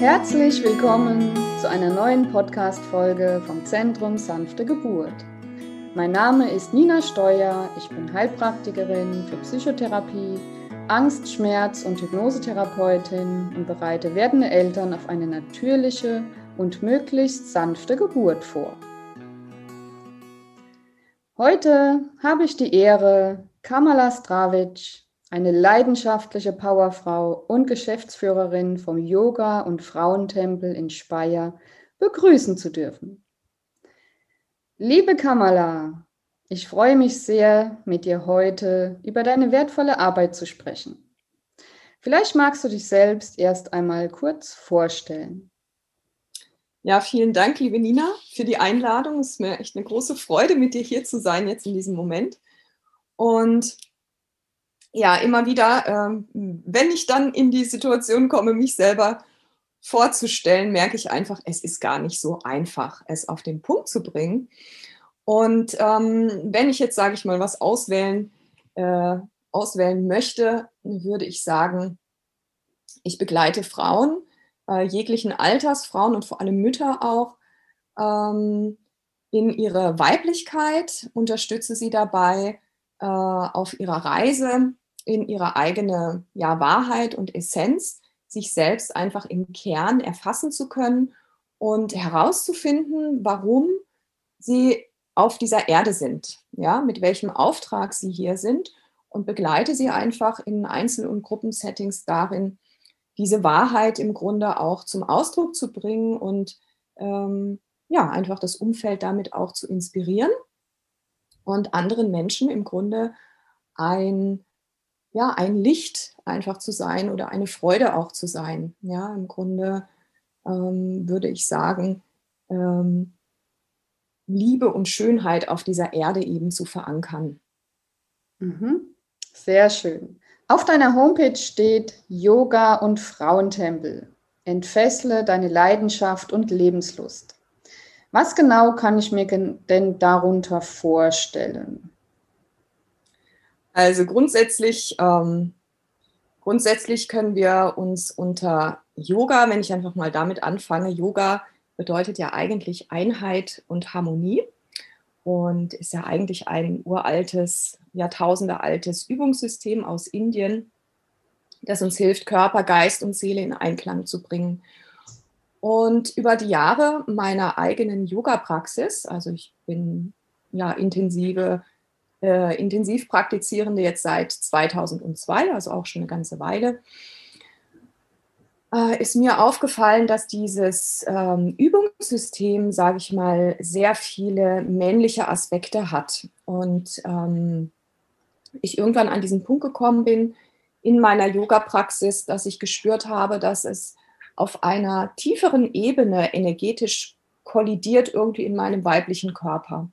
Herzlich willkommen zu einer neuen Podcast-Folge vom Zentrum Sanfte Geburt. Mein Name ist Nina Steuer, ich bin Heilpraktikerin für Psychotherapie, Angst-, Schmerz- und Hypnosetherapeutin und bereite werdende Eltern auf eine natürliche und möglichst sanfte Geburt vor. Heute habe ich die Ehre, Kamala Stravic, eine leidenschaftliche Powerfrau und Geschäftsführerin vom Yoga- und Frauentempel in Speyer, begrüßen zu dürfen. Liebe Kamala, ich freue mich sehr, mit dir heute über deine wertvolle Arbeit zu sprechen. Vielleicht magst du dich selbst erst einmal kurz vorstellen. Ja, vielen Dank, liebe Nina, für die Einladung. Es ist mir echt eine große Freude, mit dir hier zu sein jetzt in diesem Moment. Und ja, immer wieder, ähm, wenn ich dann in die Situation komme, mich selber vorzustellen, merke ich einfach, es ist gar nicht so einfach, es auf den Punkt zu bringen. Und ähm, wenn ich jetzt, sage ich mal, was auswählen, äh, auswählen möchte, würde ich sagen, ich begleite Frauen äh, jeglichen Alters, Frauen und vor allem Mütter auch, ähm, in ihre Weiblichkeit, unterstütze sie dabei äh, auf ihrer Reise in ihre eigene ja, Wahrheit und Essenz, sich selbst einfach im Kern erfassen zu können und herauszufinden, warum sie auf dieser Erde sind, ja, mit welchem Auftrag sie hier sind und begleite sie einfach in Einzel- und Gruppensettings darin, diese Wahrheit im Grunde auch zum Ausdruck zu bringen und ähm, ja, einfach das Umfeld damit auch zu inspirieren und anderen Menschen im Grunde ein, ja, ein Licht einfach zu sein oder eine Freude auch zu sein. Ja, im Grunde ähm, würde ich sagen, ähm, Liebe und Schönheit auf dieser Erde eben zu verankern. Mhm. Sehr schön. Auf deiner Homepage steht Yoga und Frauentempel. Entfessle deine Leidenschaft und Lebenslust. Was genau kann ich mir denn darunter vorstellen? Also grundsätzlich, ähm, grundsätzlich können wir uns unter Yoga, wenn ich einfach mal damit anfange, Yoga bedeutet ja eigentlich Einheit und Harmonie und ist ja eigentlich ein uraltes, jahrtausendealtes Übungssystem aus Indien, das uns hilft, Körper, Geist und Seele in Einklang zu bringen. Und über die Jahre meiner eigenen Yoga-Praxis, also ich bin ja intensive, äh, intensiv praktizierende jetzt seit 2002, also auch schon eine ganze Weile, äh, ist mir aufgefallen, dass dieses ähm, Übungssystem, sage ich mal, sehr viele männliche Aspekte hat. Und ähm, ich irgendwann an diesen Punkt gekommen bin in meiner Yoga-Praxis, dass ich gespürt habe, dass es auf einer tieferen Ebene energetisch kollidiert irgendwie in meinem weiblichen Körper.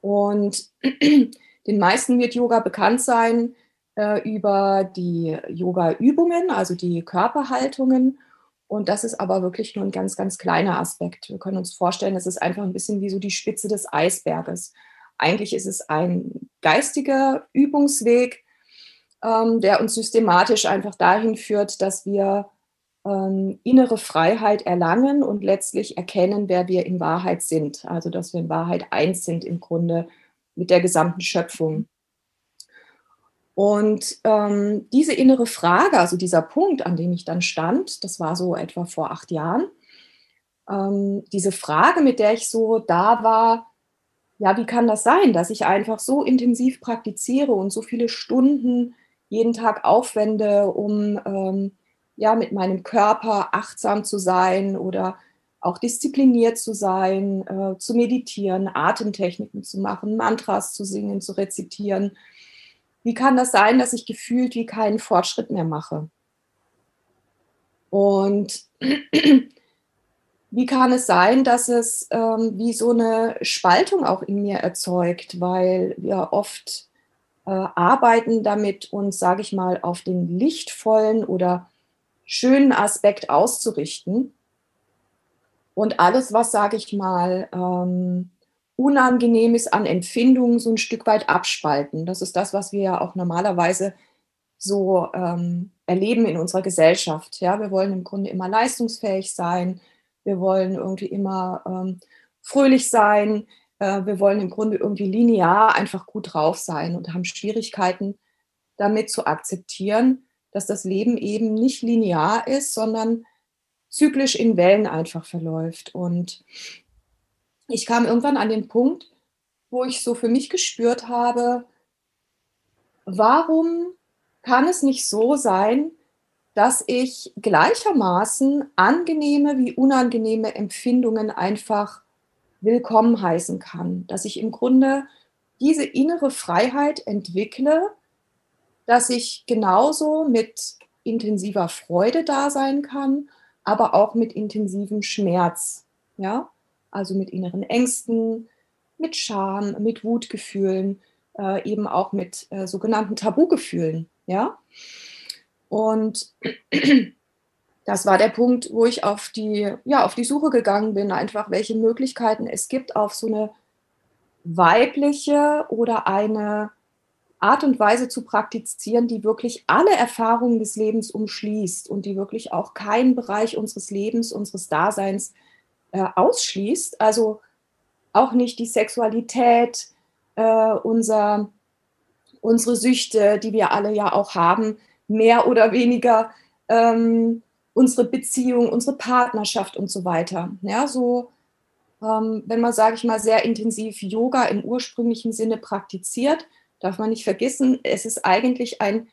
Und den meisten wird Yoga bekannt sein äh, über die Yoga-Übungen, also die Körperhaltungen. Und das ist aber wirklich nur ein ganz, ganz kleiner Aspekt. Wir können uns vorstellen, es ist einfach ein bisschen wie so die Spitze des Eisberges. Eigentlich ist es ein geistiger Übungsweg, ähm, der uns systematisch einfach dahin führt, dass wir ähm, innere Freiheit erlangen und letztlich erkennen, wer wir in Wahrheit sind. Also dass wir in Wahrheit eins sind im Grunde mit der gesamten Schöpfung. Und ähm, diese innere Frage, also dieser Punkt, an dem ich dann stand, das war so etwa vor acht Jahren, ähm, diese Frage, mit der ich so da war, ja, wie kann das sein, dass ich einfach so intensiv praktiziere und so viele Stunden jeden Tag aufwende, um ähm, ja mit meinem Körper achtsam zu sein oder auch diszipliniert zu sein, äh, zu meditieren, Atemtechniken zu machen, Mantras zu singen, zu rezitieren wie kann das sein, dass ich gefühlt wie keinen Fortschritt mehr mache? Und wie kann es sein, dass es ähm, wie so eine Spaltung auch in mir erzeugt, weil wir oft äh, arbeiten damit, uns, sage ich mal, auf den lichtvollen oder schönen Aspekt auszurichten. Und alles, was, sage ich mal, ähm, Unangenehmes an Empfindungen so ein Stück weit abspalten. Das ist das, was wir ja auch normalerweise so ähm, erleben in unserer Gesellschaft. Ja, wir wollen im Grunde immer leistungsfähig sein, wir wollen irgendwie immer ähm, fröhlich sein, äh, wir wollen im Grunde irgendwie linear einfach gut drauf sein und haben Schwierigkeiten damit zu akzeptieren, dass das Leben eben nicht linear ist, sondern zyklisch in Wellen einfach verläuft. Und ich kam irgendwann an den Punkt, wo ich so für mich gespürt habe, warum kann es nicht so sein, dass ich gleichermaßen angenehme wie unangenehme Empfindungen einfach willkommen heißen kann, dass ich im Grunde diese innere Freiheit entwickle, dass ich genauso mit intensiver Freude da sein kann, aber auch mit intensivem Schmerz, ja, also mit inneren Ängsten, mit Scham, mit Wutgefühlen, äh, eben auch mit äh, sogenannten Tabugefühlen, ja. Und das war der Punkt, wo ich auf die, ja, auf die Suche gegangen bin, einfach welche Möglichkeiten es gibt, auf so eine weibliche oder eine Art und Weise zu praktizieren, die wirklich alle Erfahrungen des Lebens umschließt und die wirklich auch keinen Bereich unseres Lebens, unseres Daseins äh, ausschließt. Also auch nicht die Sexualität, äh, unser, unsere Süchte, die wir alle ja auch haben, mehr oder weniger ähm, unsere Beziehung, unsere Partnerschaft und so weiter. Ja, so, ähm, wenn man, sage ich mal, sehr intensiv Yoga im ursprünglichen Sinne praktiziert, darf man nicht vergessen, es ist eigentlich ein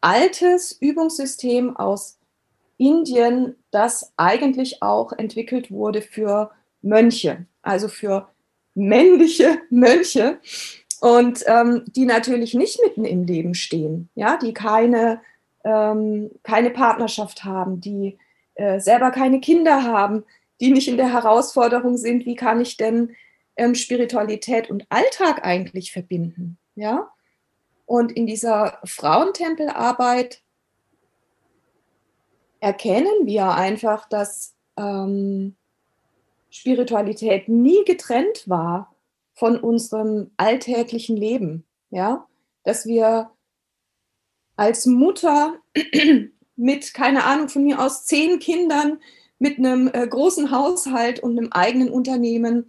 altes Übungssystem aus Indien, das eigentlich auch entwickelt wurde für Mönche, also für männliche Mönche und ähm, die natürlich nicht mitten im Leben stehen, ja, die keine, ähm, keine Partnerschaft haben, die äh, selber keine Kinder haben, die nicht in der Herausforderung sind, wie kann ich denn ähm, Spiritualität und Alltag eigentlich verbinden, ja. Und in dieser Frauentempelarbeit erkennen wir einfach, dass ähm, Spiritualität nie getrennt war von unserem alltäglichen Leben, ja, dass wir als Mutter mit, keine Ahnung, von mir aus zehn Kindern, mit einem äh, großen Haushalt und einem eigenen Unternehmen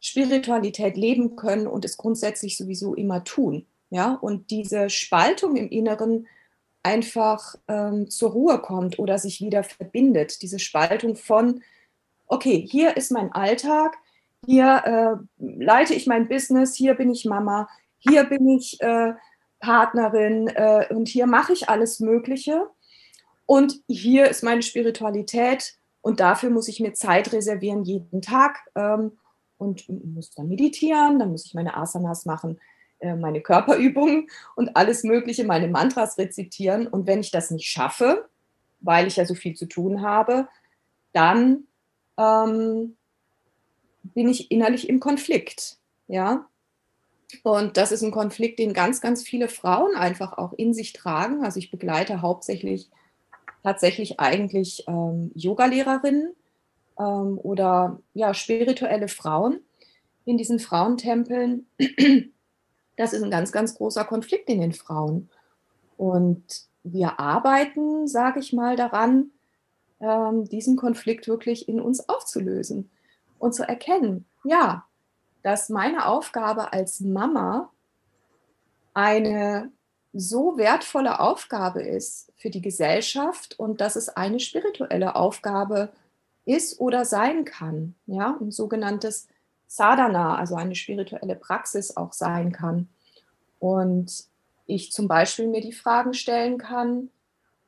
Spiritualität leben können und es grundsätzlich sowieso immer tun, ja, und diese Spaltung im Inneren einfach ähm, zur Ruhe kommt oder sich wieder verbindet, diese Spaltung von okay, hier ist mein Alltag, hier äh, leite ich mein Business, hier bin ich Mama, hier bin ich äh, Partnerin äh, und hier mache ich alles Mögliche. Und hier ist meine Spiritualität und dafür muss ich mir Zeit reservieren jeden Tag ähm, und muss dann meditieren, dann muss ich meine Asanas machen, äh, meine Körperübungen und alles Mögliche, meine Mantras rezitieren. Und wenn ich das nicht schaffe, weil ich ja so viel zu tun habe, dann ähm, bin ich innerlich im Konflikt. Ja. Und das ist ein Konflikt, den ganz, ganz viele Frauen einfach auch in sich tragen. Also ich begleite hauptsächlich tatsächlich eigentlich ähm, Yogalehrerinnen ähm, oder ja, spirituelle Frauen in diesen Frauentempeln. Das ist ein ganz, ganz großer Konflikt in den Frauen. Und wir arbeiten, sage ich mal, daran, ähm, diesen Konflikt wirklich in uns aufzulösen und zu erkennen, ja, dass meine Aufgabe als Mama eine so wertvolle Aufgabe ist für die Gesellschaft und dass es eine spirituelle Aufgabe ist oder sein kann, ja, ein sogenanntes Sadhana, also eine spirituelle Praxis auch sein kann. Und ich zum Beispiel mir die Fragen stellen kann,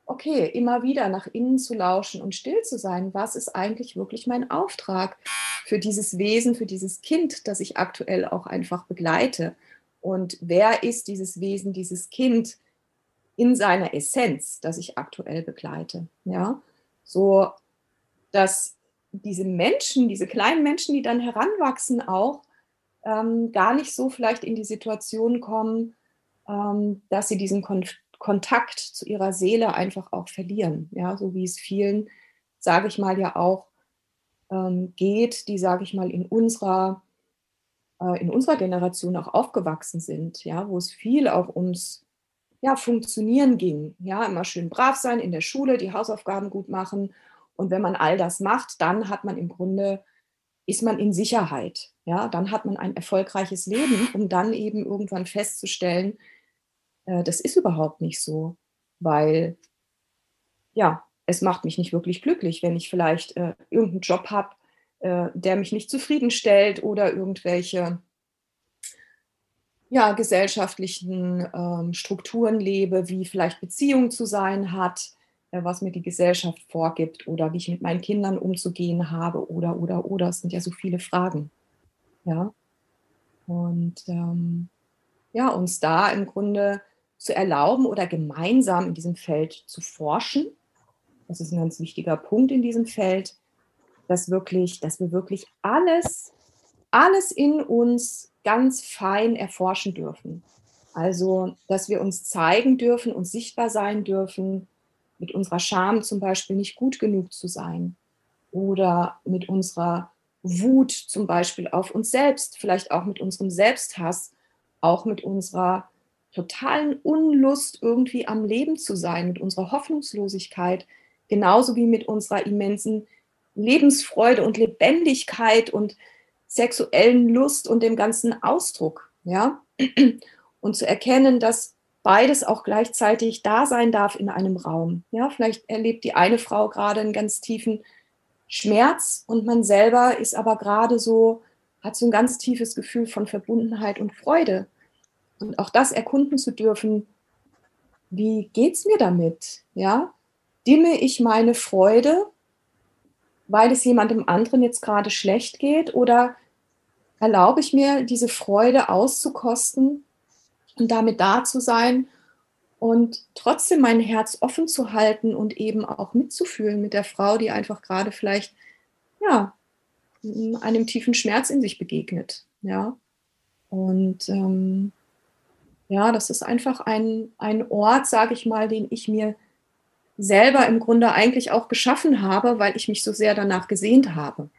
okay, immer wieder nach innen zu lauschen und still zu sein, was ist eigentlich wirklich mein Auftrag für dieses Wesen, für dieses Kind, das ich aktuell auch einfach begleite? Und wer ist dieses Wesen, dieses Kind in seiner Essenz, das ich aktuell begleite? Ja, so dass diese Menschen, diese kleinen Menschen, die dann heranwachsen, auch ähm, gar nicht so vielleicht in die Situation kommen, ähm, dass sie diesen Konflikt Kontakt zu ihrer Seele einfach auch verlieren. Ja, so wie es vielen, sage ich mal, ja auch ähm, geht, die, sage ich mal, in unserer, äh, in unserer Generation auch aufgewachsen sind, ja, wo es viel auch ums ja, funktionieren ging. Ja, immer schön brav sein in der Schule, die Hausaufgaben gut machen. Und wenn man all das macht, dann hat man im Grunde, ist man in Sicherheit. Ja, dann hat man ein erfolgreiches Leben, um dann eben irgendwann festzustellen, äh, das ist überhaupt nicht so, weil ja, es macht mich nicht wirklich glücklich, wenn ich vielleicht äh, irgendeinen Job habe, äh, der mich nicht zufriedenstellt oder irgendwelche ja, gesellschaftlichen ähm, Strukturen lebe, wie vielleicht Beziehung zu sein hat, was mir die Gesellschaft vorgibt oder wie ich mit meinen Kindern umzugehen habe oder, oder, oder. Es sind ja so viele Fragen. Ja. Und ähm, ja, uns da im Grunde zu erlauben oder gemeinsam in diesem Feld zu forschen. Das ist ein ganz wichtiger Punkt in diesem Feld, dass wirklich, dass wir wirklich alles, alles in uns ganz fein erforschen dürfen. Also, dass wir uns zeigen dürfen und sichtbar sein dürfen, mit unserer Scham zum Beispiel nicht gut genug zu sein oder mit unserer Wut zum Beispiel auf uns selbst, vielleicht auch mit unserem Selbsthass, auch mit unserer totalen Unlust irgendwie am Leben zu sein, mit unserer Hoffnungslosigkeit, genauso wie mit unserer immensen Lebensfreude und Lebendigkeit und sexuellen Lust und dem ganzen Ausdruck, ja? Und zu erkennen, dass beides auch gleichzeitig da sein darf in einem Raum. Ja, vielleicht erlebt die eine Frau gerade einen ganz tiefen Schmerz und man selber ist aber gerade so, hat so ein ganz tiefes Gefühl von Verbundenheit und Freude. Und auch das erkunden zu dürfen, wie geht's mir damit? Ja, dimme ich meine Freude, weil es jemandem anderen jetzt gerade schlecht geht oder erlaube ich mir, diese Freude auszukosten und damit da zu sein und trotzdem mein Herz offen zu halten und eben auch mitzufühlen mit der Frau, die einfach gerade vielleicht ja einem tiefen Schmerz in sich begegnet, ja und ähm, ja, das ist einfach ein, ein Ort, sage ich mal, den ich mir selber im Grunde eigentlich auch geschaffen habe, weil ich mich so sehr danach gesehnt habe.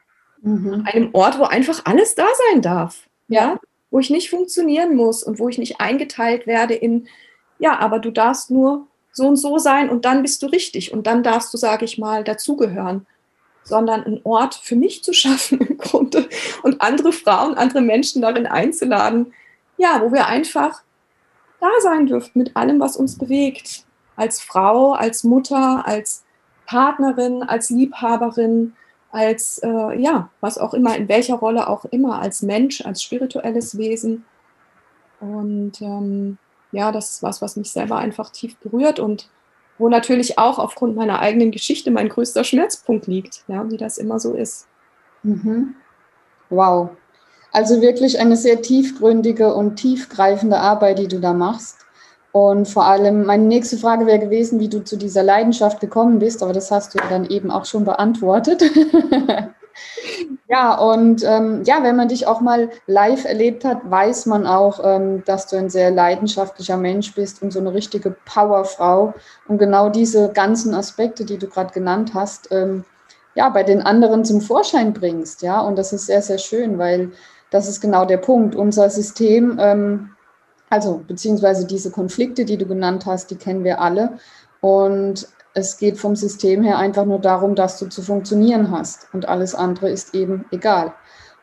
Mhm. Einem Ort, wo einfach alles da sein darf. Ja, wo ich nicht funktionieren muss und wo ich nicht eingeteilt werde in, ja, aber du darfst nur so und so sein und dann bist du richtig und dann darfst du, sage ich mal, dazugehören, sondern einen Ort für mich zu schaffen im Grunde und andere Frauen, andere Menschen darin einzuladen, ja, wo wir einfach da sein dürfen mit allem, was uns bewegt, als Frau, als Mutter, als Partnerin, als Liebhaberin, als, äh, ja, was auch immer, in welcher Rolle auch immer, als Mensch, als spirituelles Wesen. Und ähm, ja, das ist was, was mich selber einfach tief berührt und wo natürlich auch aufgrund meiner eigenen Geschichte mein größter Schmerzpunkt liegt, ja, wie das immer so ist. Mhm. Wow. Also wirklich eine sehr tiefgründige und tiefgreifende Arbeit, die du da machst. Und vor allem, meine nächste Frage wäre gewesen, wie du zu dieser Leidenschaft gekommen bist, aber das hast du dann eben auch schon beantwortet. ja, und ähm, ja, wenn man dich auch mal live erlebt hat, weiß man auch, ähm, dass du ein sehr leidenschaftlicher Mensch bist und so eine richtige Powerfrau. Und genau diese ganzen Aspekte, die du gerade genannt hast, ähm, ja, bei den anderen zum Vorschein bringst. Ja, und das ist sehr, sehr schön, weil das ist genau der Punkt. Unser System ähm, also beziehungsweise diese Konflikte, die du genannt hast, die kennen wir alle. Und es geht vom System her einfach nur darum, dass du zu funktionieren hast. Und alles andere ist eben egal.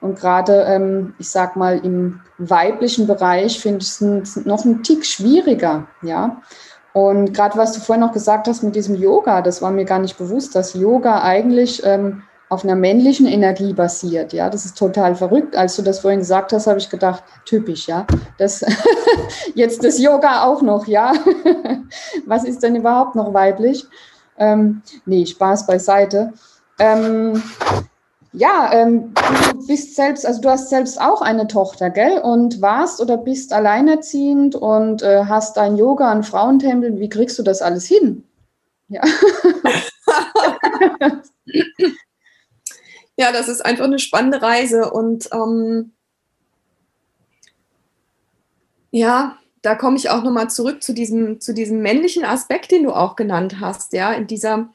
Und gerade, ähm, ich sag mal, im weiblichen Bereich finde ich es noch ein Tick schwieriger, ja. Und gerade was du vorhin noch gesagt hast mit diesem Yoga, das war mir gar nicht bewusst, dass Yoga eigentlich ähm, auf einer männlichen Energie basiert. Ja, das ist total verrückt. Als du das vorhin gesagt hast, habe ich gedacht, typisch, ja. Das jetzt das Yoga auch noch, ja. Was ist denn überhaupt noch weiblich? Ähm, nee, Spaß beiseite. Ähm, ja, ähm, du bist selbst, also du hast selbst auch eine Tochter, gell? Und warst oder bist alleinerziehend und äh, hast dein Yoga an Frauentempel. Wie kriegst du das alles hin? Ja. ja, das ist einfach eine spannende Reise und ähm, ja, da komme ich auch nochmal zurück zu diesem, zu diesem männlichen Aspekt, den du auch genannt hast, ja, in dieser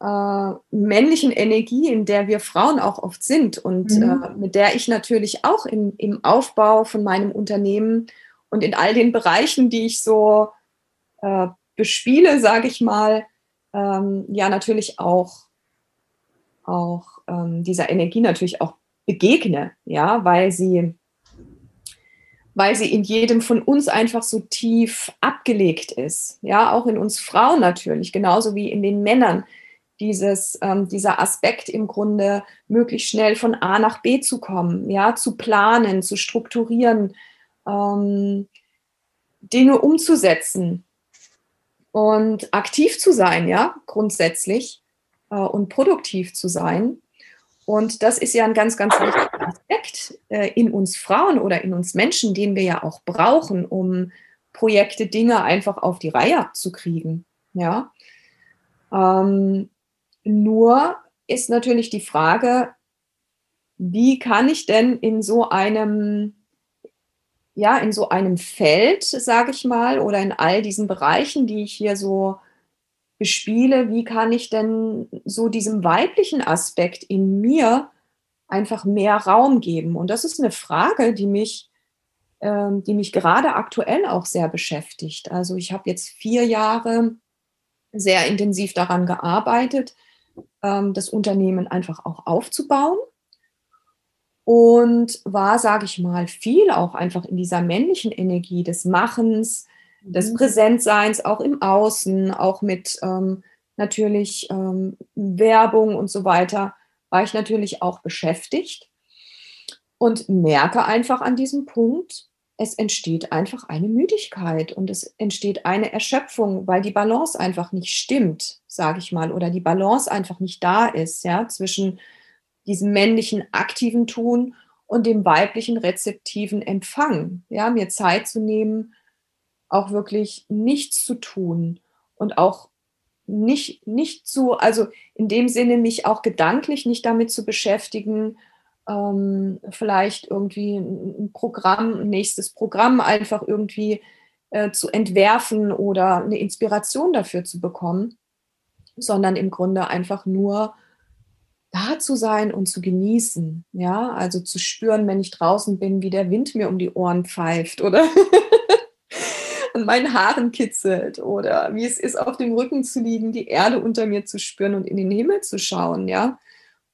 äh, männlichen Energie, in der wir Frauen auch oft sind und mhm. äh, mit der ich natürlich auch im, im Aufbau von meinem Unternehmen und in all den Bereichen, die ich so äh, bespiele, sage ich mal, ähm, ja natürlich auch, auch ähm, dieser Energie natürlich auch begegne, ja, weil sie, weil sie in jedem von uns einfach so tief abgelegt ist, ja, auch in uns Frauen natürlich, genauso wie in den Männern. Dieses, ähm, dieser Aspekt im Grunde möglichst schnell von A nach B zu kommen, ja, zu planen, zu strukturieren, ähm, Dinge umzusetzen und aktiv zu sein, ja, grundsätzlich äh, und produktiv zu sein. Und das ist ja ein ganz, ganz wichtiger Aspekt äh, in uns Frauen oder in uns Menschen, den wir ja auch brauchen, um Projekte, Dinge einfach auf die Reihe zu kriegen. Ja. Ähm, nur ist natürlich die Frage, wie kann ich denn in so einem ja, in so einem Feld, sage ich mal, oder in all diesen Bereichen, die ich hier so bespiele, wie kann ich denn so diesem weiblichen Aspekt in mir einfach mehr Raum geben? Und das ist eine Frage, die mich, ähm, die mich gerade aktuell auch sehr beschäftigt. Also ich habe jetzt vier Jahre sehr intensiv daran gearbeitet, ähm, das Unternehmen einfach auch aufzubauen und war, sage ich mal, viel auch einfach in dieser männlichen Energie des Machens, des mhm. Präsentseins, auch im Außen, auch mit ähm, natürlich ähm, Werbung und so weiter, war ich natürlich auch beschäftigt und merke einfach an diesem Punkt, es entsteht einfach eine Müdigkeit und es entsteht eine Erschöpfung, weil die Balance einfach nicht stimmt, sage ich mal, oder die Balance einfach nicht da ist, ja, zwischen diesem männlichen aktiven Tun und dem weiblichen rezeptiven Empfang. Ja, mir Zeit zu nehmen, auch wirklich nichts zu tun und auch nicht, nicht zu, also in dem Sinne mich auch gedanklich nicht damit zu beschäftigen, ähm, vielleicht irgendwie ein Programm, ein nächstes Programm einfach irgendwie äh, zu entwerfen oder eine Inspiration dafür zu bekommen, sondern im Grunde einfach nur da zu sein und zu genießen, ja, also zu spüren, wenn ich draußen bin, wie der Wind mir um die Ohren pfeift oder an meinen Haaren kitzelt oder wie es ist, auf dem Rücken zu liegen, die Erde unter mir zu spüren und in den Himmel zu schauen, ja.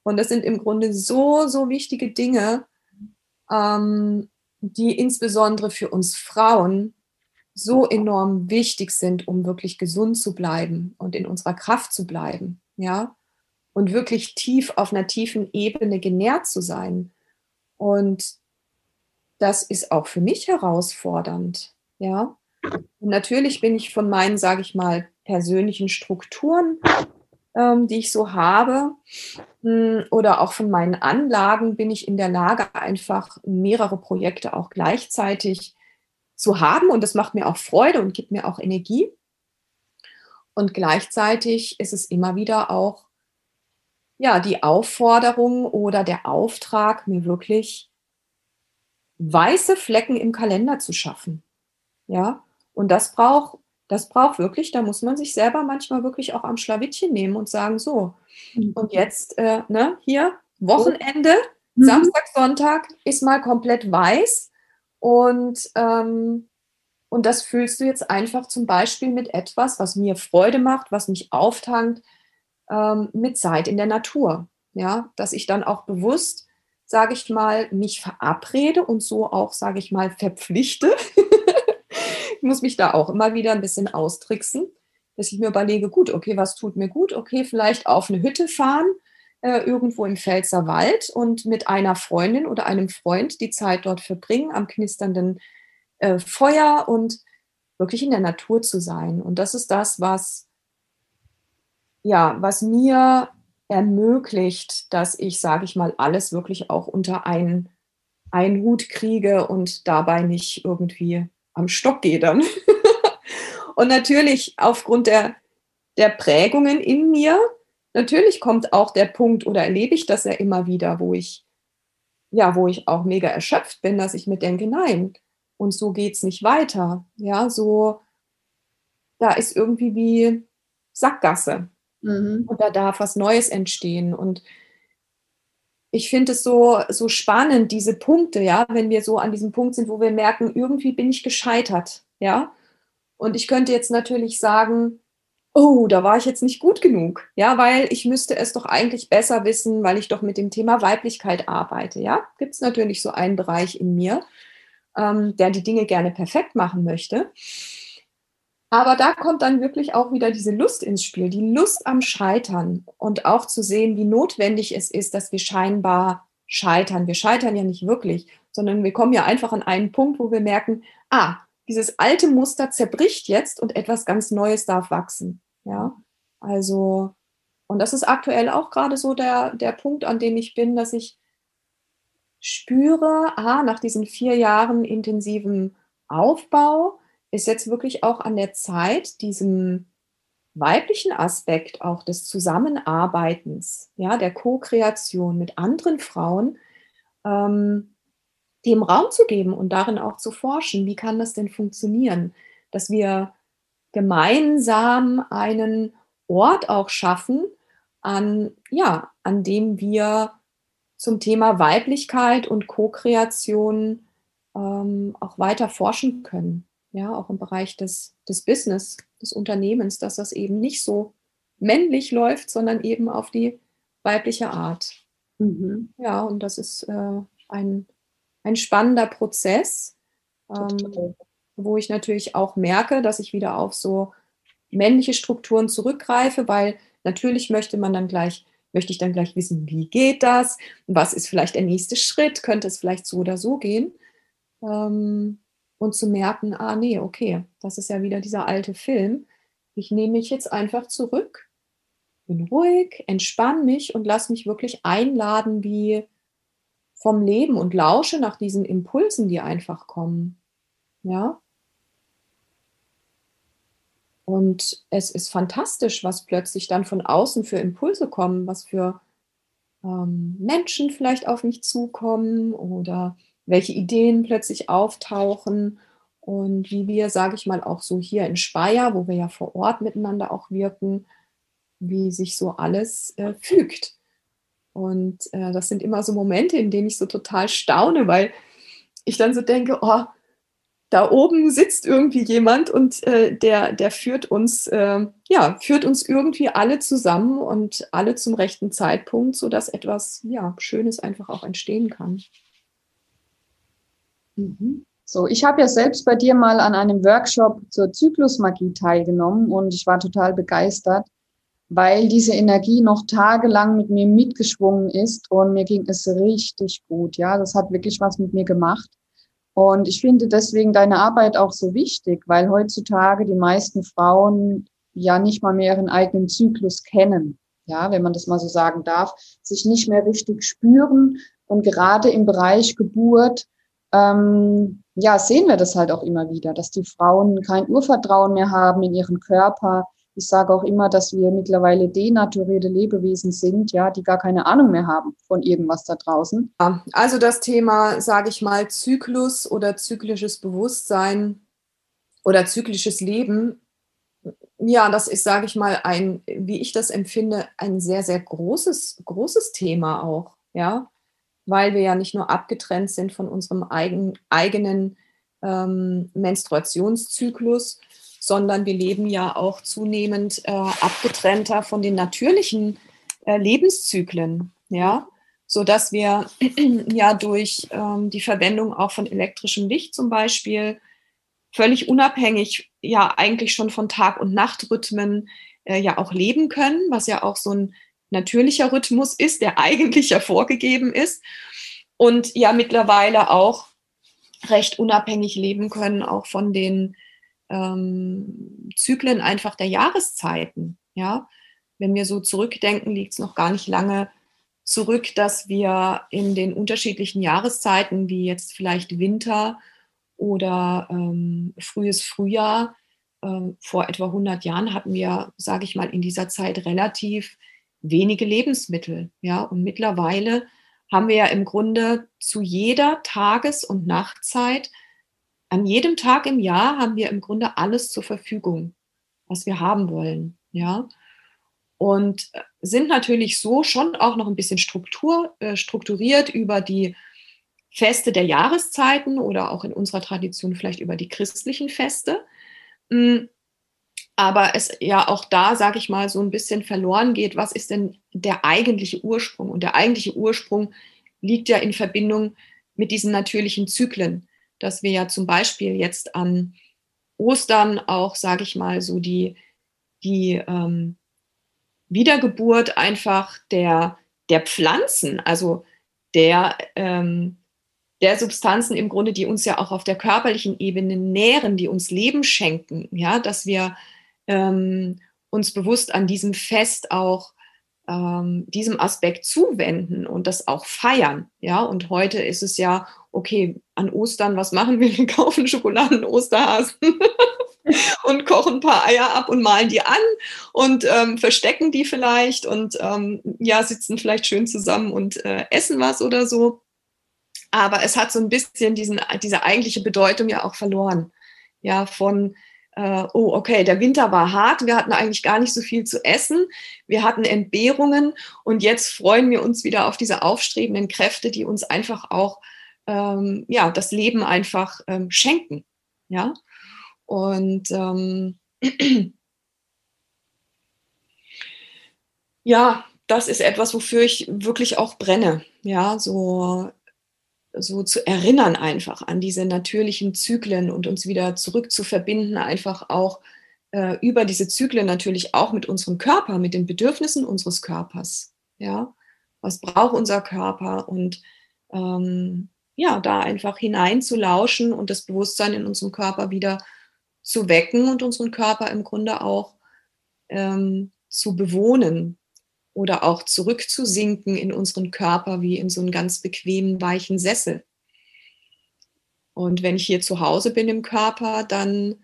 Und das sind im Grunde so, so wichtige Dinge, ähm, die insbesondere für uns Frauen so enorm wichtig sind, um wirklich gesund zu bleiben und in unserer Kraft zu bleiben, ja und wirklich tief auf einer tiefen Ebene genährt zu sein. Und das ist auch für mich herausfordernd, ja. Und natürlich bin ich von meinen, sage ich mal, persönlichen Strukturen, ähm, die ich so habe, hm, oder auch von meinen Anlagen bin ich in der Lage, einfach mehrere Projekte auch gleichzeitig zu haben. Und das macht mir auch Freude und gibt mir auch Energie. Und gleichzeitig ist es immer wieder auch ja, die Aufforderung oder der Auftrag, mir wirklich weiße Flecken im Kalender zu schaffen. Ja, und das braucht, das braucht wirklich, da muss man sich selber manchmal wirklich auch am Schlawittchen nehmen und sagen, so, mhm. und jetzt, äh, ne, hier, Wochenende, mhm. Samstag, Sonntag ist mal komplett weiß und, ähm, und das fühlst du jetzt einfach zum Beispiel mit etwas, was mir Freude macht, was mich auftankt, ähm, mit Zeit in der Natur. Ja, dass ich dann auch bewusst, sage ich mal, mich verabrede und so auch, sage ich mal, verpflichte. ich muss mich da auch immer wieder ein bisschen austricksen, dass ich mir überlege, gut, okay, was tut mir gut? Okay, vielleicht auf eine Hütte fahren, äh, irgendwo im Pfälzer Wald und mit einer Freundin oder einem Freund die Zeit dort verbringen, am knisternden äh, Feuer und wirklich in der Natur zu sein. Und das ist das, was ja, was mir ermöglicht, dass ich, sage ich mal, alles wirklich auch unter einen, einen Hut kriege und dabei nicht irgendwie am Stock gehe dann. und natürlich aufgrund der, der Prägungen in mir, natürlich kommt auch der Punkt oder erlebe ich das ja immer wieder, wo ich, ja, wo ich auch mega erschöpft bin, dass ich mir denke, nein, und so geht es nicht weiter. Ja, so, da ist irgendwie wie Sackgasse. Mhm. Und da darf was Neues entstehen. Und ich finde es so, so spannend, diese Punkte, ja, wenn wir so an diesem Punkt sind, wo wir merken, irgendwie bin ich gescheitert, ja. Und ich könnte jetzt natürlich sagen, oh, da war ich jetzt nicht gut genug, ja, weil ich müsste es doch eigentlich besser wissen, weil ich doch mit dem Thema Weiblichkeit arbeite, ja. Gibt es natürlich so einen Bereich in mir, ähm, der die Dinge gerne perfekt machen möchte. Aber da kommt dann wirklich auch wieder diese Lust ins Spiel, die Lust am Scheitern und auch zu sehen, wie notwendig es ist, dass wir scheinbar scheitern. Wir scheitern ja nicht wirklich, sondern wir kommen ja einfach an einen Punkt, wo wir merken, ah, dieses alte Muster zerbricht jetzt und etwas ganz Neues darf wachsen. Ja, also, und das ist aktuell auch gerade so der, der Punkt, an dem ich bin, dass ich spüre, ah, nach diesen vier Jahren intensiven Aufbau ist jetzt wirklich auch an der Zeit, diesem weiblichen Aspekt auch des Zusammenarbeitens, ja, der Co-Kreation mit anderen Frauen, ähm, dem Raum zu geben und darin auch zu forschen. Wie kann das denn funktionieren, dass wir gemeinsam einen Ort auch schaffen, an, ja, an dem wir zum Thema Weiblichkeit und Co-Kreation ähm, auch weiter forschen können. Ja, auch im Bereich des, des Business, des Unternehmens, dass das eben nicht so männlich läuft, sondern eben auf die weibliche Art. Mhm. Ja, und das ist äh, ein ein spannender Prozess, ähm, wo ich natürlich auch merke, dass ich wieder auf so männliche Strukturen zurückgreife, weil natürlich möchte man dann gleich, möchte ich dann gleich wissen, wie geht das? Was ist vielleicht der nächste Schritt? Könnte es vielleicht so oder so gehen? Ähm, und zu merken, ah nee, okay, das ist ja wieder dieser alte Film. Ich nehme mich jetzt einfach zurück, bin ruhig, entspanne mich und lasse mich wirklich einladen, wie vom Leben und lausche nach diesen Impulsen, die einfach kommen. Ja. Und es ist fantastisch, was plötzlich dann von außen für Impulse kommen, was für ähm, Menschen vielleicht auf mich zukommen oder welche Ideen plötzlich auftauchen und wie wir, sage ich mal, auch so hier in Speyer, wo wir ja vor Ort miteinander auch wirken, wie sich so alles äh, fügt. Und äh, das sind immer so Momente, in denen ich so total staune, weil ich dann so denke, oh, da oben sitzt irgendwie jemand und äh, der, der führt uns, äh, ja, führt uns irgendwie alle zusammen und alle zum rechten Zeitpunkt, sodass etwas ja, Schönes einfach auch entstehen kann. Mhm. So, ich habe ja selbst bei dir mal an einem Workshop zur Zyklusmagie teilgenommen und ich war total begeistert weil diese Energie noch tagelang mit mir mitgeschwungen ist und mir ging es richtig gut. Ja, das hat wirklich was mit mir gemacht. Und ich finde deswegen deine Arbeit auch so wichtig, weil heutzutage die meisten Frauen ja nicht mal mehr ihren eigenen Zyklus kennen. Ja, wenn man das mal so sagen darf, sich nicht mehr richtig spüren. Und gerade im Bereich Geburt, ähm, ja, sehen wir das halt auch immer wieder, dass die Frauen kein Urvertrauen mehr haben in ihren Körper, ich sage auch immer, dass wir mittlerweile denaturierte Lebewesen sind, ja, die gar keine Ahnung mehr haben von irgendwas da draußen. Also das Thema, sage ich mal, Zyklus oder zyklisches Bewusstsein oder zyklisches Leben, ja, das ist, sage ich mal, ein, wie ich das empfinde, ein sehr, sehr großes, großes Thema auch, ja, weil wir ja nicht nur abgetrennt sind von unserem eigen, eigenen ähm, Menstruationszyklus, sondern wir leben ja auch zunehmend äh, abgetrennter von den natürlichen äh, Lebenszyklen, ja, so dass wir ja durch ähm, die Verwendung auch von elektrischem Licht zum Beispiel völlig unabhängig ja eigentlich schon von Tag- und Nachtrhythmen äh, ja auch leben können, was ja auch so ein natürlicher Rhythmus ist, der eigentlich ja vorgegeben ist und ja mittlerweile auch recht unabhängig leben können, auch von den ähm, Zyklen einfach der Jahreszeiten. Ja, wenn wir so zurückdenken, liegt es noch gar nicht lange zurück, dass wir in den unterschiedlichen Jahreszeiten, wie jetzt vielleicht Winter oder ähm, frühes Frühjahr, ähm, vor etwa 100 Jahren hatten wir, sage ich mal, in dieser Zeit relativ wenige Lebensmittel. Ja, und mittlerweile haben wir ja im Grunde zu jeder Tages- und Nachtzeit an jedem Tag im Jahr haben wir im Grunde alles zur Verfügung, was wir haben wollen. Ja. Und äh, sind natürlich so schon auch noch ein bisschen Struktur, äh, strukturiert über die Feste der Jahreszeiten oder auch in unserer Tradition vielleicht über die christlichen Feste. Aber es ja auch da, sage ich mal, so ein bisschen verloren geht, was ist denn der eigentliche Ursprung? Und der eigentliche Ursprung liegt ja in Verbindung mit diesen natürlichen Zyklen, dass wir ja zum Beispiel jetzt an Ostern auch, sage ich mal, so die, die ähm, Wiedergeburt einfach der, der Pflanzen, also der, ähm, der Substanzen im Grunde, die uns ja auch auf der körperlichen Ebene nähren, die uns Leben schenken, ja, dass wir ähm, uns bewusst an diesem Fest auch ähm, diesem Aspekt zuwenden und das auch feiern. Ja, und heute ist es ja, okay, an Ostern, was machen wir? Wir kaufen Schokoladen, Osterhasen und kochen ein paar Eier ab und malen die an und ähm, verstecken die vielleicht und ähm, ja, sitzen vielleicht schön zusammen und äh, essen was oder so. Aber es hat so ein bisschen diesen, diese eigentliche Bedeutung ja auch verloren. Ja, von äh, oh, okay, der Winter war hart, wir hatten eigentlich gar nicht so viel zu essen, wir hatten Entbehrungen und jetzt freuen wir uns wieder auf diese aufstrebenden Kräfte, die uns einfach auch ähm, ja, das Leben einfach ähm, schenken. Ja, und ähm, ja, das ist etwas, wofür ich wirklich auch brenne. Ja, so so zu erinnern einfach an diese natürlichen Zyklen und uns wieder zurück zu verbinden, einfach auch äh, über diese Zyklen natürlich auch mit unserem Körper, mit den Bedürfnissen unseres Körpers. Ja, was braucht unser Körper und ähm, ja, da einfach hineinzulauschen und das Bewusstsein in unserem Körper wieder zu wecken und unseren Körper im Grunde auch ähm, zu bewohnen, oder auch zurückzusinken in unseren Körper wie in so einen ganz bequemen, weichen Sessel. Und wenn ich hier zu Hause bin im Körper, dann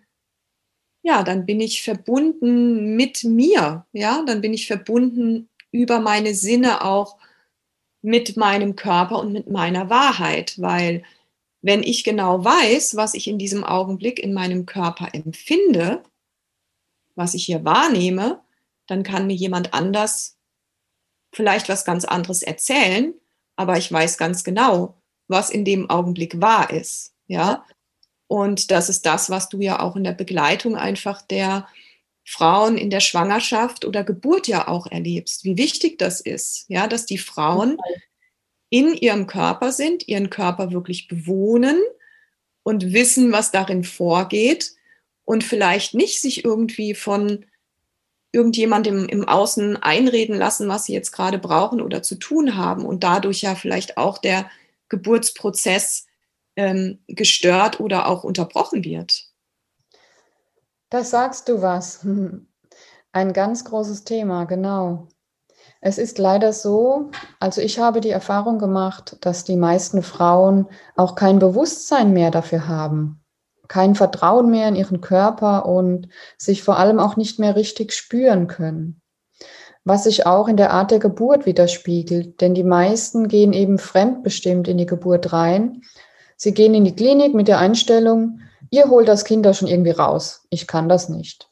ja, dann bin ich verbunden mit mir, ja, dann bin ich verbunden über meine Sinne auch mit meinem Körper und mit meiner Wahrheit, weil wenn ich genau weiß, was ich in diesem Augenblick in meinem Körper empfinde, was ich hier wahrnehme, dann kann mir jemand anders vielleicht was ganz anderes erzählen, aber ich weiß ganz genau, was in dem Augenblick wahr ist. Ja. Und das ist das, was du ja auch in der Begleitung einfach der Frauen in der Schwangerschaft oder Geburt ja auch erlebst, wie wichtig das ist, ja, dass die Frauen in ihrem Körper sind, ihren Körper wirklich bewohnen und wissen, was darin vorgeht und vielleicht nicht sich irgendwie von irgendjemandem im Außen einreden lassen, was sie jetzt gerade brauchen oder zu tun haben und dadurch ja vielleicht auch der Geburtsprozess ähm, gestört oder auch unterbrochen wird. Das sagst du was. Ein ganz großes Thema, genau. Es ist leider so, also ich habe die Erfahrung gemacht, dass die meisten Frauen auch kein Bewusstsein mehr dafür haben kein Vertrauen mehr in ihren Körper und sich vor allem auch nicht mehr richtig spüren können. Was sich auch in der Art der Geburt widerspiegelt, denn die meisten gehen eben fremdbestimmt in die Geburt rein. Sie gehen in die Klinik mit der Einstellung, ihr holt das Kind da schon irgendwie raus, ich kann das nicht.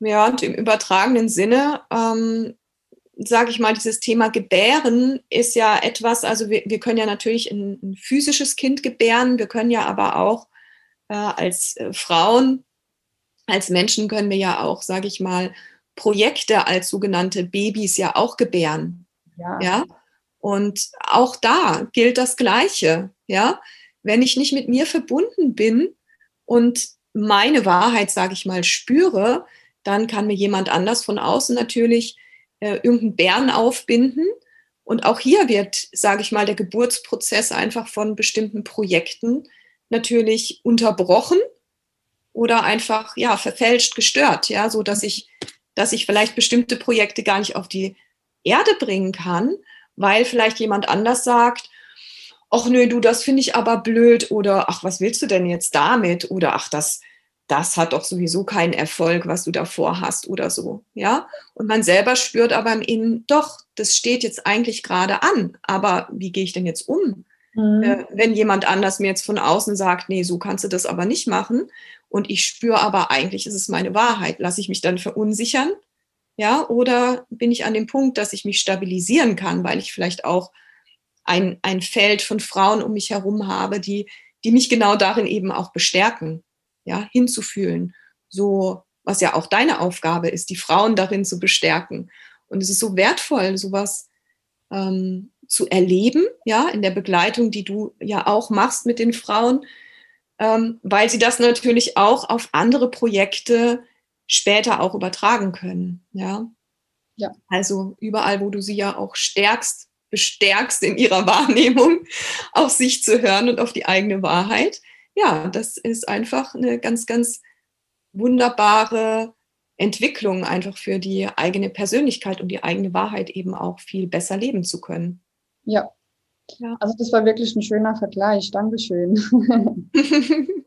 Ja, und im übertragenen Sinne, ähm, sage ich mal, dieses Thema Gebären ist ja etwas, also wir, wir können ja natürlich ein, ein physisches Kind gebären, wir können ja aber auch äh, als äh, Frauen, als Menschen können wir ja auch, sage ich mal, Projekte als sogenannte Babys ja auch gebären. Ja. ja. Und auch da gilt das Gleiche. Ja. Wenn ich nicht mit mir verbunden bin und meine Wahrheit, sage ich mal, spüre, dann kann mir jemand anders von außen natürlich äh, irgendeinen Bären aufbinden. Und auch hier wird, sage ich mal, der Geburtsprozess einfach von bestimmten Projekten natürlich unterbrochen oder einfach ja verfälscht gestört, ja, so dass ich dass ich vielleicht bestimmte Projekte gar nicht auf die Erde bringen kann, weil vielleicht jemand anders sagt, ach nö, du, das finde ich aber blöd oder ach, was willst du denn jetzt damit oder ach, das das hat doch sowieso keinen Erfolg, was du davor hast oder so, ja? Und man selber spürt aber im Innen, doch, das steht jetzt eigentlich gerade an, aber wie gehe ich denn jetzt um Mhm. Äh, wenn jemand anders mir jetzt von außen sagt, nee, so kannst du das aber nicht machen und ich spüre aber eigentlich ist es meine Wahrheit, lasse ich mich dann verunsichern? Ja, oder bin ich an dem Punkt, dass ich mich stabilisieren kann, weil ich vielleicht auch ein, ein Feld von Frauen um mich herum habe, die, die mich genau darin eben auch bestärken, ja, hinzufühlen so, was ja auch deine Aufgabe ist, die Frauen darin zu bestärken. Und es ist so wertvoll, sowas ähm, zu erleben, ja, in der Begleitung, die du ja auch machst mit den Frauen, ähm, weil sie das natürlich auch auf andere Projekte später auch übertragen können, ja. Ja. Also überall, wo du sie ja auch stärkst, bestärkst in ihrer Wahrnehmung, auf sich zu hören und auf die eigene Wahrheit. Ja, das ist einfach eine ganz, ganz wunderbare Entwicklung einfach für die eigene Persönlichkeit und die eigene Wahrheit eben auch viel besser leben zu können. Ja. ja. Also das war wirklich ein schöner Vergleich. Dankeschön.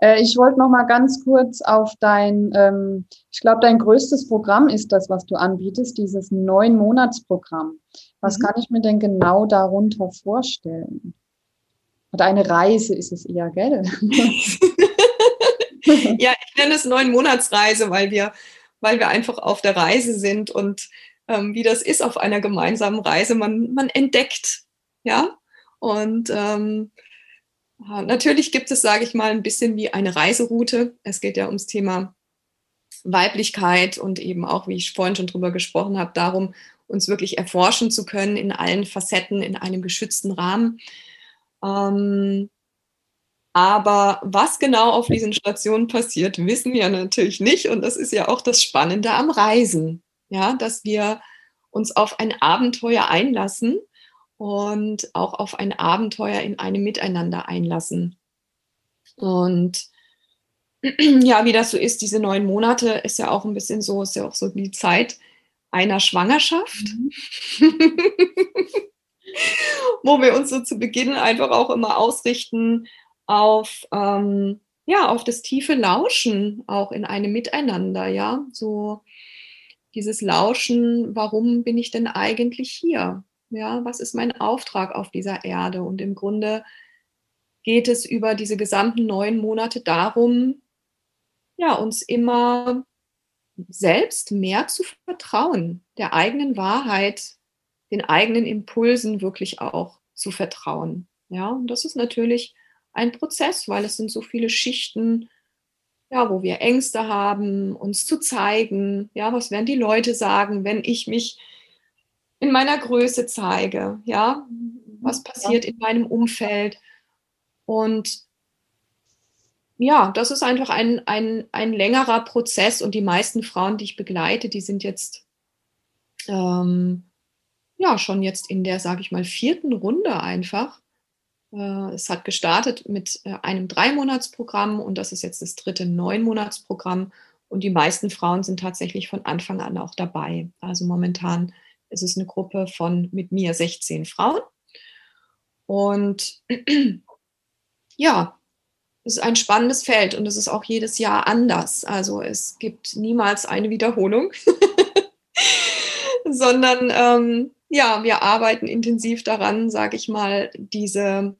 Äh, ich wollte noch mal ganz kurz auf dein, ähm, ich glaube, dein größtes Programm ist das, was du anbietest, dieses neun Monats-Programm. Was mhm. kann ich mir denn genau darunter vorstellen? Oder eine Reise ist es eher, gell? ja, ich nenne es neun Monatsreise, weil wir, weil wir einfach auf der Reise sind und ähm, wie das ist auf einer gemeinsamen Reise. Man, man entdeckt, ja. Und ähm, natürlich gibt es, sage ich mal, ein bisschen wie eine Reiseroute. Es geht ja ums Thema Weiblichkeit und eben auch, wie ich vorhin schon drüber gesprochen habe, darum, uns wirklich erforschen zu können in allen Facetten, in einem geschützten Rahmen. Ähm, aber was genau auf diesen Stationen passiert, wissen wir natürlich nicht. Und das ist ja auch das Spannende am Reisen. Ja, dass wir uns auf ein Abenteuer einlassen und auch auf ein Abenteuer in einem Miteinander einlassen. Und ja, wie das so ist, diese neun Monate ist ja auch ein bisschen so, ist ja auch so die Zeit einer Schwangerschaft. Mhm. wo wir uns so zu Beginn einfach auch immer ausrichten, auf, ähm, ja, auf das tiefe Lauschen auch in einem Miteinander, ja, so dieses Lauschen, warum bin ich denn eigentlich hier? Ja, was ist mein Auftrag auf dieser Erde? Und im Grunde geht es über diese gesamten neun Monate darum, ja, uns immer selbst mehr zu vertrauen, der eigenen Wahrheit, den eigenen Impulsen wirklich auch zu vertrauen. Ja, und das ist natürlich ein Prozess, weil es sind so viele Schichten, ja, wo wir Ängste haben, uns zu zeigen. Ja, was werden die Leute sagen, wenn ich mich in meiner Größe zeige? Ja, was passiert in meinem Umfeld? Und ja, das ist einfach ein, ein, ein längerer Prozess und die meisten Frauen, die ich begleite, die sind jetzt ähm, ja schon jetzt in der, sage ich mal, vierten Runde einfach. Äh, es hat gestartet mit äh, einem Drei-Monats-Programm und das ist jetzt das dritte Neun-Monats-Programm. Und die meisten Frauen sind tatsächlich von Anfang an auch dabei. Also momentan ist es eine Gruppe von mit mir 16 Frauen. Und ja, es ist ein spannendes Feld und es ist auch jedes Jahr anders. Also es gibt niemals eine Wiederholung, sondern ähm, ja, wir arbeiten intensiv daran, sage ich mal, diese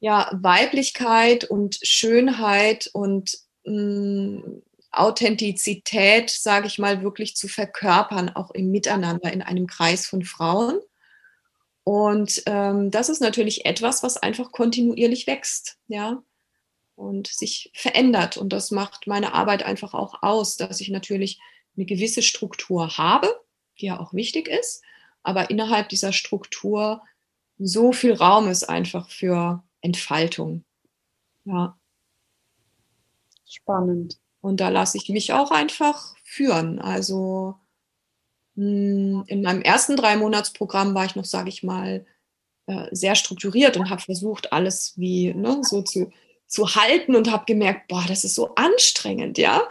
ja, Weiblichkeit und Schönheit und mh, mm, Authentizität, sage ich mal, wirklich zu verkörpern, auch im Miteinander in einem Kreis von Frauen. Und ähm, das ist natürlich etwas, was einfach kontinuierlich wächst, ja, und sich verändert. Und das macht meine Arbeit einfach auch aus, dass ich natürlich eine gewisse Struktur habe, die ja auch wichtig ist, aber innerhalb dieser Struktur so viel Raum ist einfach für Entfaltung. Ja. Spannend. Und da lasse ich mich auch einfach führen. Also hm, in meinem ersten Drei-Monats-Programm war ich noch, sage ich mal, äh, sehr strukturiert und habe versucht, alles wie ne, so zu, zu halten und habe gemerkt, boah, das ist so anstrengend, ja,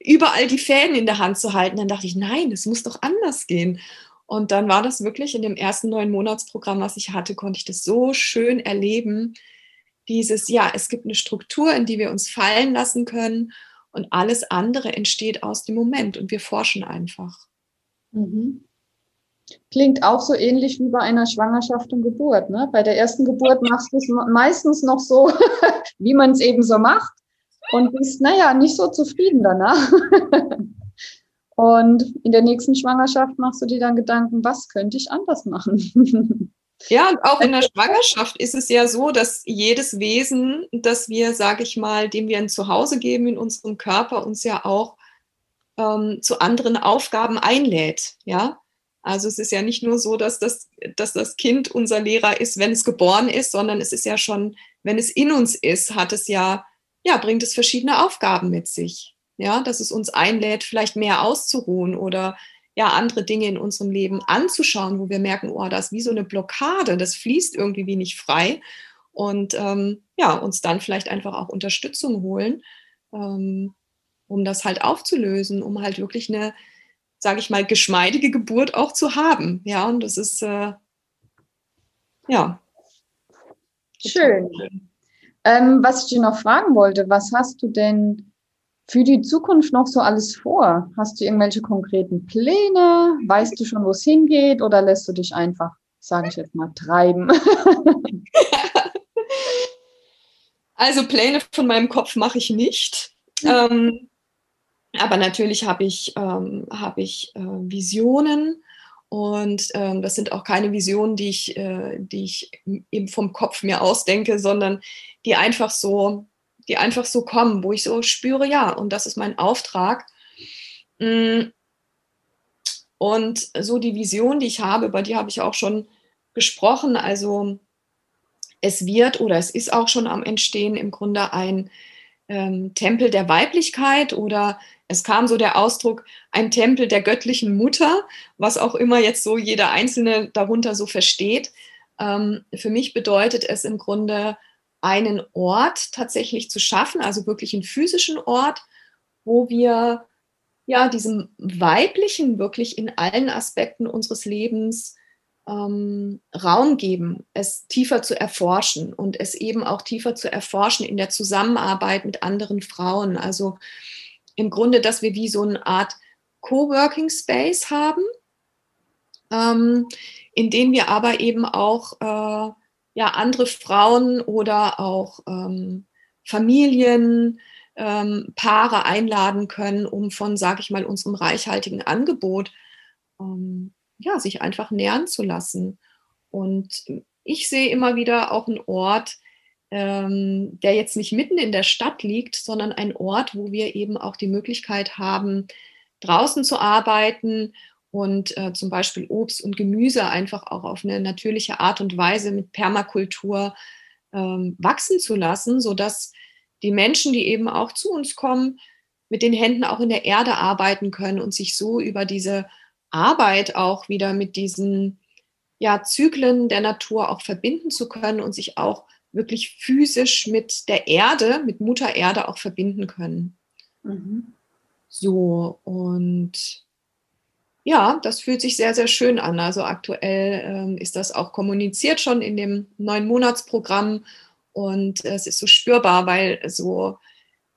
überall die Fäden in der Hand zu halten. Dann dachte ich, nein, es muss doch anders gehen. Und dann war das wirklich in dem ersten neun Monatsprogramm, was ich hatte, konnte ich das so schön erleben. Dieses, ja, es gibt eine Struktur, in die wir uns fallen lassen können und alles andere entsteht aus dem Moment und wir forschen einfach. Mhm. Klingt auch so ähnlich wie bei einer Schwangerschaft und Geburt. Ne? Bei der ersten Geburt machst du es meistens noch so, wie man es eben so macht und bist, naja, nicht so zufrieden danach. Und in der nächsten Schwangerschaft machst du dir dann Gedanken, was könnte ich anders machen? Ja, und auch in der Schwangerschaft ist es ja so, dass jedes Wesen, das wir, sage ich mal, dem wir ein Zuhause geben in unserem Körper, uns ja auch ähm, zu anderen Aufgaben einlädt. Ja, also es ist ja nicht nur so, dass das, dass das Kind unser Lehrer ist, wenn es geboren ist, sondern es ist ja schon, wenn es in uns ist, hat es ja, ja, bringt es verschiedene Aufgaben mit sich. Ja, dass es uns einlädt, vielleicht mehr auszuruhen oder ja, andere Dinge in unserem Leben anzuschauen, wo wir merken, oh, das ist wie so eine Blockade, das fließt irgendwie wie nicht frei. Und ähm, ja, uns dann vielleicht einfach auch Unterstützung holen, ähm, um das halt aufzulösen, um halt wirklich eine, sage ich mal, geschmeidige Geburt auch zu haben. Ja, und das ist, äh, ja. Schön. Ähm, was ich dir noch fragen wollte, was hast du denn für die Zukunft noch so alles vor? Hast du irgendwelche konkreten Pläne? Weißt du schon, wo es hingeht oder lässt du dich einfach, sage ich jetzt mal, treiben? also Pläne von meinem Kopf mache ich nicht. Ähm, aber natürlich habe ich, ähm, hab ich äh, Visionen und ähm, das sind auch keine Visionen, die ich, äh, die ich eben vom Kopf mir ausdenke, sondern die einfach so, die einfach so kommen, wo ich so spüre, ja, und das ist mein Auftrag. Mm. Und so die Vision, die ich habe, über die habe ich auch schon gesprochen. Also es wird oder es ist auch schon am Entstehen im Grunde ein ähm, Tempel der Weiblichkeit oder es kam so der Ausdruck, ein Tempel der göttlichen Mutter, was auch immer jetzt so jeder Einzelne darunter so versteht. Ähm, für mich bedeutet es im Grunde, einen Ort tatsächlich zu schaffen, also wirklich einen physischen Ort, wo wir ja diesem Weiblichen wirklich in allen Aspekten unseres Lebens ähm, Raum geben, es tiefer zu erforschen und es eben auch tiefer zu erforschen in der Zusammenarbeit mit anderen Frauen. Also im Grunde, dass wir wie so eine Art Coworking Space haben, ähm, in dem wir aber eben auch äh, ja, andere Frauen oder auch ähm, Familien, ähm, Paare einladen können, um von, sage ich mal, unserem reichhaltigen Angebot ähm, ja, sich einfach nähern zu lassen. Und ich sehe immer wieder auch einen Ort, ähm, der jetzt nicht mitten in der Stadt liegt, sondern ein Ort, wo wir eben auch die Möglichkeit haben, draußen zu arbeiten und äh, zum Beispiel Obst und Gemüse einfach auch auf eine natürliche Art und Weise mit Permakultur ähm, wachsen zu lassen, sodass die Menschen, die eben auch zu uns kommen, mit den Händen auch in der Erde arbeiten können und sich so über diese Arbeit auch wieder mit diesen ja, Zyklen der Natur auch verbinden zu können und sich auch wirklich physisch mit der Erde, mit Mutter Erde auch verbinden können. Mhm. So, und ja, das fühlt sich sehr, sehr schön an. Also aktuell ähm, ist das auch kommuniziert schon in dem neuen Monatsprogramm und es ist so spürbar, weil so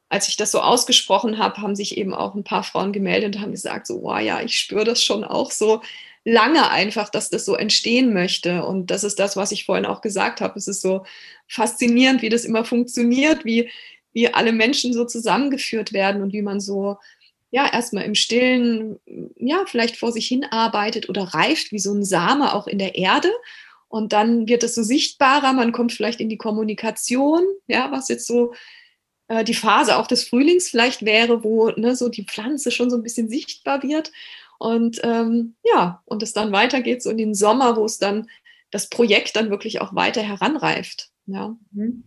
als ich das so ausgesprochen habe, haben sich eben auch ein paar Frauen gemeldet und haben gesagt, so, wow, ja, ich spüre das schon auch so lange einfach, dass das so entstehen möchte. Und das ist das, was ich vorhin auch gesagt habe. Es ist so faszinierend, wie das immer funktioniert, wie, wie alle Menschen so zusammengeführt werden und wie man so, ja, erstmal im Stillen, ja, vielleicht vor sich hin arbeitet oder reift wie so ein Same auch in der Erde. Und dann wird es so sichtbarer, man kommt vielleicht in die Kommunikation, ja, was jetzt so äh, die Phase auch des Frühlings vielleicht wäre, wo ne, so die Pflanze schon so ein bisschen sichtbar wird. Und ähm, ja, und es dann weitergeht, so in den Sommer, wo es dann das Projekt dann wirklich auch weiter heranreift. Ja. Mhm.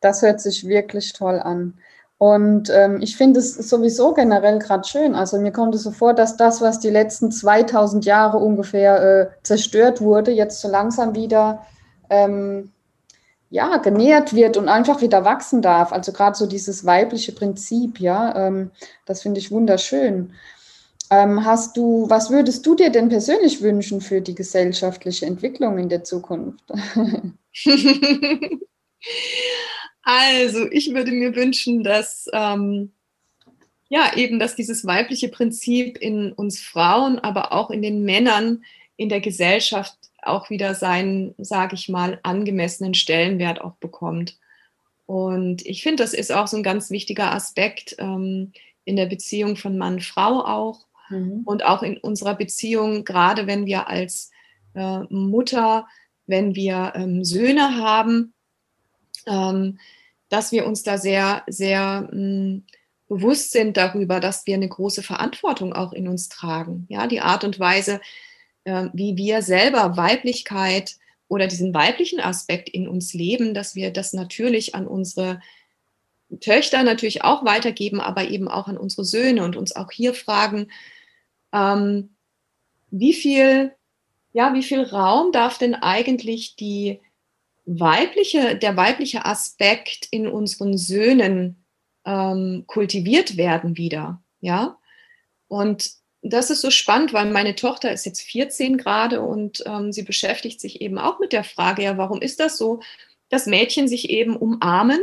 Das hört sich wirklich toll an. Und ähm, ich finde es sowieso generell gerade schön. Also mir kommt es so vor, dass das, was die letzten 2000 Jahre ungefähr äh, zerstört wurde, jetzt so langsam wieder ähm, ja, genährt wird und einfach wieder wachsen darf. Also gerade so dieses weibliche Prinzip, ja, ähm, das finde ich wunderschön. Ähm, hast du, was würdest du dir denn persönlich wünschen für die gesellschaftliche Entwicklung in der Zukunft? also, ich würde mir wünschen, dass ähm, ja eben, dass dieses weibliche Prinzip in uns Frauen, aber auch in den Männern in der Gesellschaft auch wieder seinen, sage ich mal, angemessenen Stellenwert auch bekommt. Und ich finde, das ist auch so ein ganz wichtiger Aspekt ähm, in der Beziehung von Mann-Frau auch mhm. und auch in unserer Beziehung, gerade wenn wir als äh, Mutter, wenn wir ähm, Söhne haben, ähm, dass wir uns da sehr, sehr mh, hm, bewusst sind darüber, dass wir eine große Verantwortung auch in uns tragen. Ja, die Art und Weise, äh, wie wir selber Weiblichkeit oder diesen weiblichen Aspekt in uns leben, dass wir das natürlich an unsere Töchter natürlich auch weitergeben, aber eben auch an unsere Söhne und uns auch hier fragen, ähm, wie viel, ja, wie viel Raum darf denn eigentlich die weibliche, der weibliche Aspekt in unseren Söhnen ähm, kultiviert werden wieder, ja? Und das ist so spannend, weil meine Tochter ist jetzt 14 gerade und ähm, sie beschäftigt sich eben auch mit der Frage, ja, warum ist das so, dass Mädchen sich eben umarmen,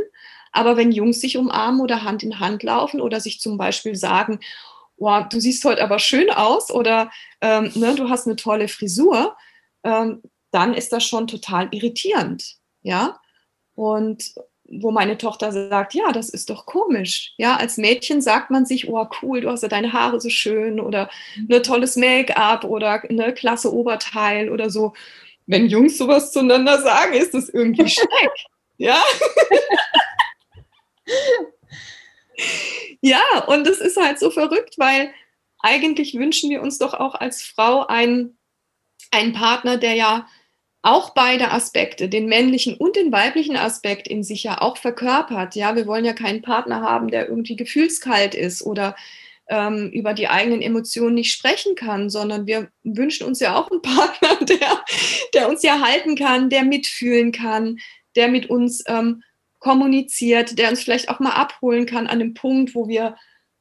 aber wenn Jungs sich umarmen oder Hand in Hand laufen oder sich zum Beispiel sagen, wow, du siehst heute aber schön aus oder ähm, ne, du hast eine tolle Frisur, ähm, dann ist das schon total irritierend, ja. Und wo meine Tochter sagt, ja, das ist doch komisch. Ja, als Mädchen sagt man sich, oh cool, du hast ja deine Haare so schön oder ein ne, tolles Make-up oder eine klasse Oberteil oder so. Wenn Jungs sowas zueinander sagen, ist das irgendwie schreck. ja. ja, und es ist halt so verrückt, weil eigentlich wünschen wir uns doch auch als Frau einen, einen Partner, der ja auch beide Aspekte, den männlichen und den weiblichen Aspekt in sich ja auch verkörpert. Ja, wir wollen ja keinen Partner haben, der irgendwie gefühlskalt ist oder ähm, über die eigenen Emotionen nicht sprechen kann, sondern wir wünschen uns ja auch einen Partner, der, der uns ja halten kann, der mitfühlen kann, der mit uns ähm, kommuniziert, der uns vielleicht auch mal abholen kann an dem Punkt, wo wir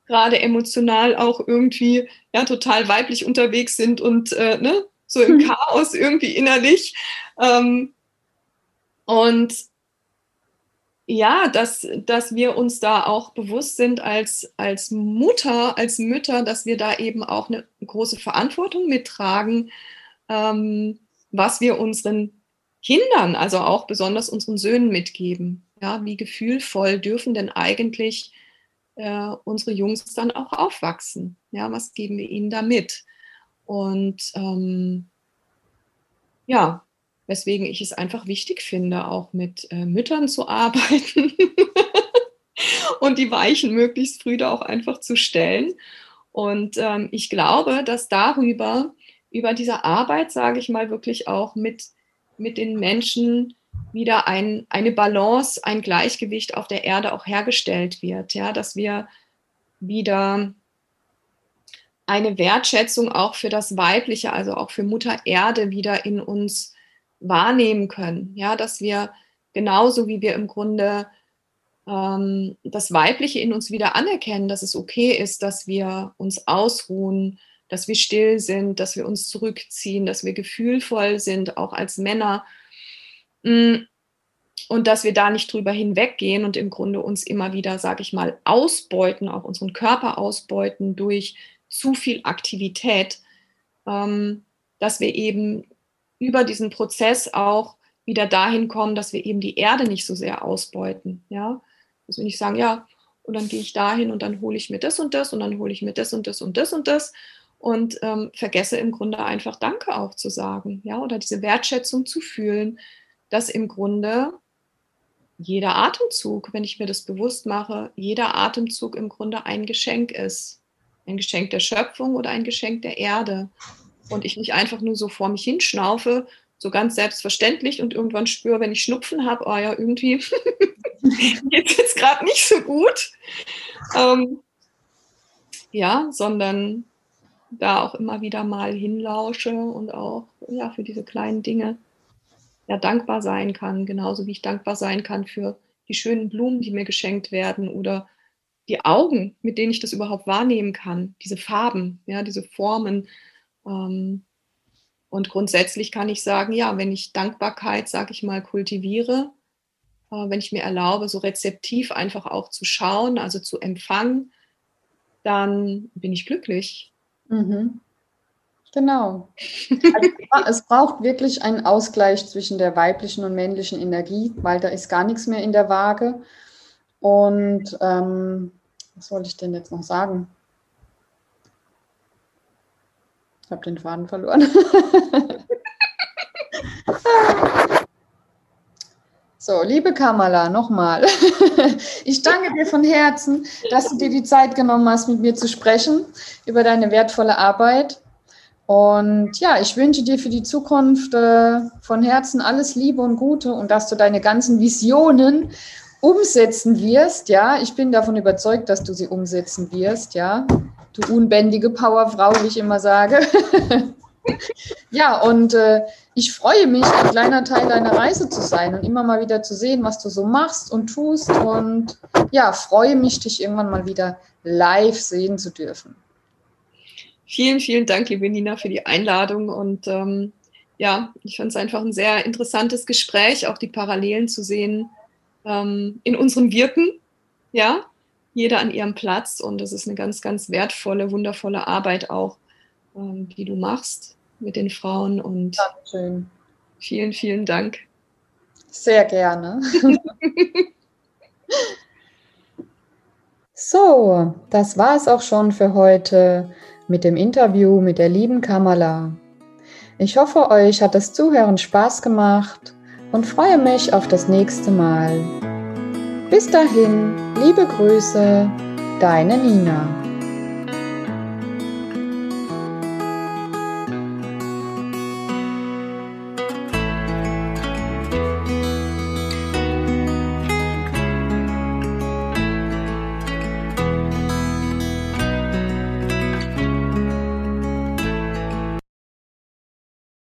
gerade emotional auch irgendwie ja total weiblich unterwegs sind und äh, ne, so im mhm. Chaos irgendwie innerlich. Ähm, und ja, dass, dass wir uns da auch bewusst sind als, als Mutter, als Mütter, dass wir da eben auch eine große Verantwortung mittragen, ähm, was wir unseren Kindern, also auch besonders unseren Söhnen mitgeben. Ja, wie gefühlvoll dürfen denn eigentlich äh, unsere Jungs dann auch aufwachsen? Ja, was geben wir ihnen da mit? Und ähm, ja, weswegen ich es einfach wichtig finde, auch mit äh, Müttern zu arbeiten und die Weichen möglichst früh da auch einfach zu stellen. Und ähm, ich glaube, dass darüber, über diese Arbeit, sage ich mal, wirklich auch mit, mit den Menschen wieder ein, eine Balance, ein Gleichgewicht auf der Erde auch hergestellt wird. Ja, dass wir wieder eine Wertschätzung auch für das Weibliche, also auch für Mutter Erde wieder in uns wahrnehmen können. Ja, dass wir genauso wie wir im Grunde ähm, das Weibliche in uns wieder anerkennen, dass es okay ist, dass wir uns ausruhen, dass wir still sind, dass wir uns zurückziehen, dass wir gefühlvoll sind, auch als Männer. Mm, und dass wir da nicht drüber hinweggehen und im Grunde uns immer wieder, sage ich mal, ausbeuten, auch unseren Körper ausbeuten durch zu viel Aktivität, ähm, dass wir eben über diesen Prozess auch wieder dahin kommen, dass wir eben die Erde nicht so sehr ausbeuten. Ja? Also nicht sagen, ja, und dann gehe ich dahin und dann hole ich mir das und das und dann hole ich mir das und das und das und das und ähm, vergesse im Grunde einfach Danke auch zu sagen, ja, oder diese Wertschätzung zu fühlen, dass im Grunde jeder Atemzug, wenn ich mir das bewusst mache, jeder Atemzug im Grunde ein Geschenk ist ein Geschenk der Schöpfung oder ein Geschenk der Erde. Und ich nicht einfach nur so vor mich hinschnaufe, so ganz selbstverständlich und irgendwann spüre, wenn ich Schnupfen habe, oh ja, irgendwie geht es jetzt gerade nicht so gut. Ähm, ja, sondern da auch immer wieder mal hinlausche und auch ja, für diese kleinen Dinge ja, dankbar sein kann, genauso wie ich dankbar sein kann für die schönen Blumen, die mir geschenkt werden oder die Augen, mit denen ich das überhaupt wahrnehmen kann, diese Farben, ja, diese Formen. Ähm, und grundsätzlich kann ich sagen, ja, wenn ich Dankbarkeit, sage ich mal, kultiviere, äh, wenn ich mir erlaube, so rezeptiv einfach auch zu schauen, also zu empfangen, dann bin ich glücklich. Mhm. Genau. Also, es braucht wirklich einen Ausgleich zwischen der weiblichen und männlichen Energie, weil da ist gar nichts mehr in der Waage. Und ähm, was wollte ich denn jetzt noch sagen? Ich habe den Faden verloren. So, liebe Kamala, nochmal. Ich danke dir von Herzen, dass du dir die Zeit genommen hast, mit mir zu sprechen über deine wertvolle Arbeit. Und ja, ich wünsche dir für die Zukunft äh, von Herzen alles Liebe und Gute und dass du deine ganzen Visionen umsetzen wirst. Ja, ich bin davon überzeugt, dass du sie umsetzen wirst. Ja, du unbändige Powerfrau, wie ich immer sage. ja, und äh, ich freue mich, ein kleiner Teil deiner Reise zu sein und immer mal wieder zu sehen, was du so machst und tust. Und ja, freue mich, dich irgendwann mal wieder live sehen zu dürfen. Vielen, vielen Dank, liebe Nina, für die Einladung. Und ähm, ja, ich fand es einfach ein sehr interessantes Gespräch, auch die Parallelen zu sehen ähm, in unserem Wirken. Ja, jeder an ihrem Platz. Und es ist eine ganz, ganz wertvolle, wundervolle Arbeit auch, ähm, die du machst mit den Frauen. Und Dankeschön. vielen, vielen Dank. Sehr gerne. so, das war es auch schon für heute mit dem Interview mit der lieben Kamala. Ich hoffe, euch hat das Zuhören Spaß gemacht und freue mich auf das nächste Mal. Bis dahin, liebe Grüße, deine Nina.